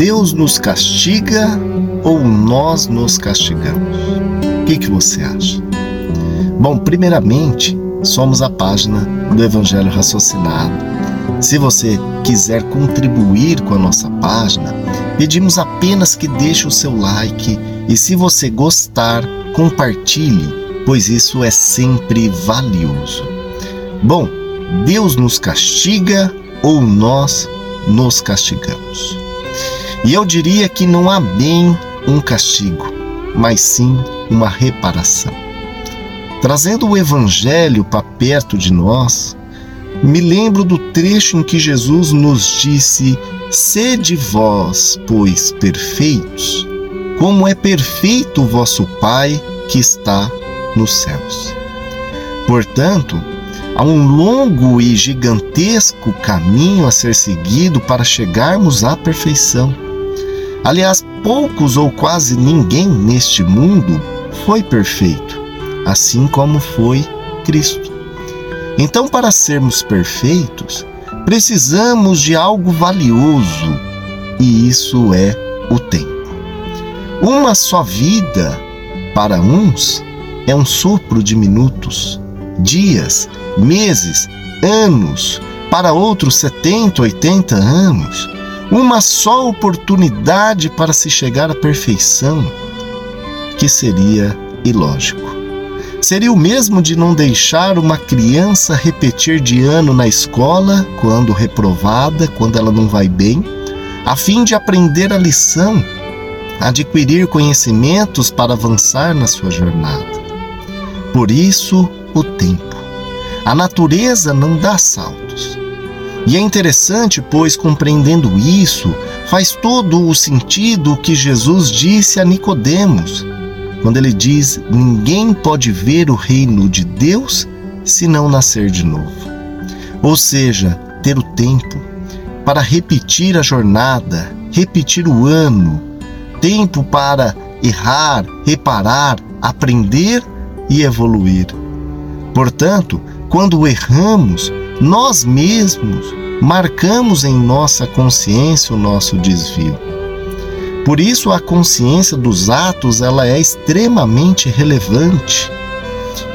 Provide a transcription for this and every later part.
Deus nos castiga ou nós nos castigamos? O que, que você acha? Bom, primeiramente, somos a página do Evangelho Raciocinado. Se você quiser contribuir com a nossa página, pedimos apenas que deixe o seu like e, se você gostar, compartilhe, pois isso é sempre valioso. Bom, Deus nos castiga ou nós nos castigamos? E eu diria que não há bem um castigo, mas sim uma reparação. Trazendo o Evangelho para perto de nós, me lembro do trecho em que Jesus nos disse: Sede vós, pois, perfeitos, como é perfeito o vosso Pai que está nos céus. Portanto, há um longo e gigantesco caminho a ser seguido para chegarmos à perfeição. Aliás, poucos ou quase ninguém neste mundo foi perfeito, assim como foi Cristo. Então, para sermos perfeitos, precisamos de algo valioso, e isso é o tempo. Uma só vida, para uns, é um sopro de minutos, dias, meses, anos, para outros 70, 80 anos uma só oportunidade para se chegar à perfeição, que seria ilógico. Seria o mesmo de não deixar uma criança repetir de ano na escola, quando reprovada, quando ela não vai bem, a fim de aprender a lição, adquirir conhecimentos para avançar na sua jornada. Por isso, o tempo. A natureza não dá saltos. E é interessante, pois, compreendendo isso, faz todo o sentido que Jesus disse a Nicodemos, quando ele diz: "Ninguém pode ver o reino de Deus se não nascer de novo". Ou seja, ter o tempo para repetir a jornada, repetir o ano, tempo para errar, reparar, aprender e evoluir. Portanto, quando erramos, nós mesmos marcamos em nossa consciência o nosso desvio. Por isso a consciência dos atos ela é extremamente relevante.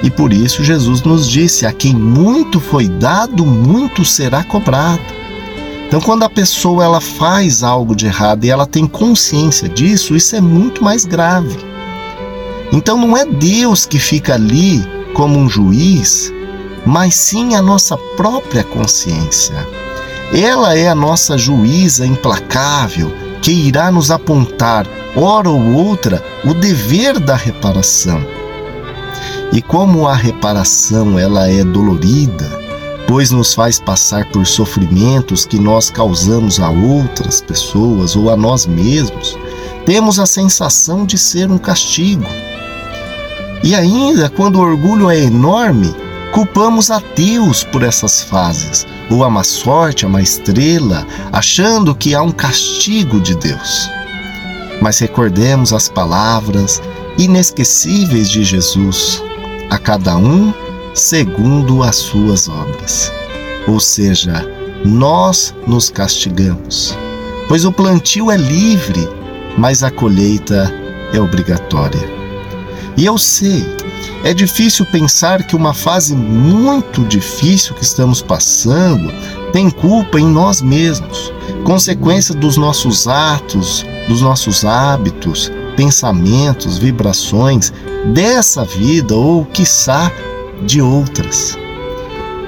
E por isso Jesus nos disse: a quem muito foi dado, muito será cobrado. Então, quando a pessoa ela faz algo de errado e ela tem consciência disso, isso é muito mais grave. Então, não é Deus que fica ali como um juiz mas sim a nossa própria consciência. Ela é a nossa juíza implacável que irá nos apontar, hora ou outra, o dever da reparação. E como a reparação ela é dolorida, pois nos faz passar por sofrimentos que nós causamos a outras pessoas ou a nós mesmos, temos a sensação de ser um castigo. E ainda, quando o orgulho é enorme, Culpamos a Deus por essas fases, ou a má sorte, a má estrela, achando que há um castigo de Deus. Mas recordemos as palavras inesquecíveis de Jesus, a cada um segundo as suas obras. Ou seja, nós nos castigamos, pois o plantio é livre, mas a colheita é obrigatória. E eu sei é difícil pensar que uma fase muito difícil que estamos passando tem culpa em nós mesmos, consequência dos nossos atos, dos nossos hábitos, pensamentos, vibrações dessa vida ou, quiçá, de outras.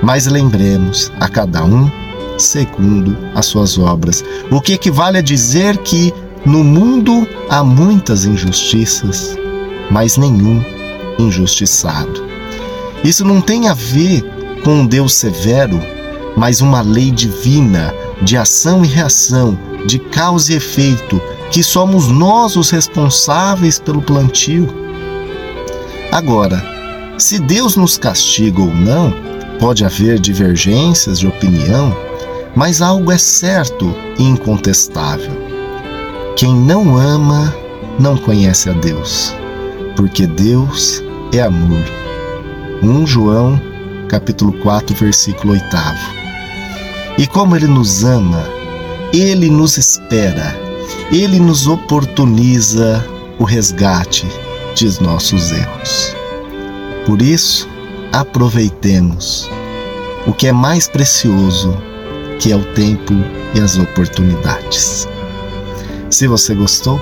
Mas lembremos a cada um segundo as suas obras, o que equivale a dizer que no mundo há muitas injustiças, mas nenhum injustiçado. Isso não tem a ver com um Deus severo, mas uma lei divina de ação e reação, de causa e efeito, que somos nós os responsáveis pelo plantio. Agora, se Deus nos castiga ou não, pode haver divergências de opinião, mas algo é certo e incontestável. Quem não ama não conhece a Deus, porque Deus é amor. 1 João, capítulo 4, versículo 8. E como ele nos ama, ele nos espera, ele nos oportuniza o resgate de nossos erros. Por isso, aproveitemos o que é mais precioso, que é o tempo e as oportunidades. Se você gostou,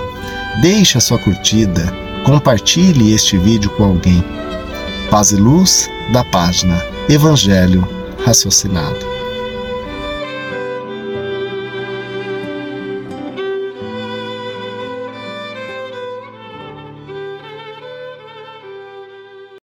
deixe a sua curtida, compartilhe este vídeo com alguém. Paz e luz da página Evangelho Raciocinado.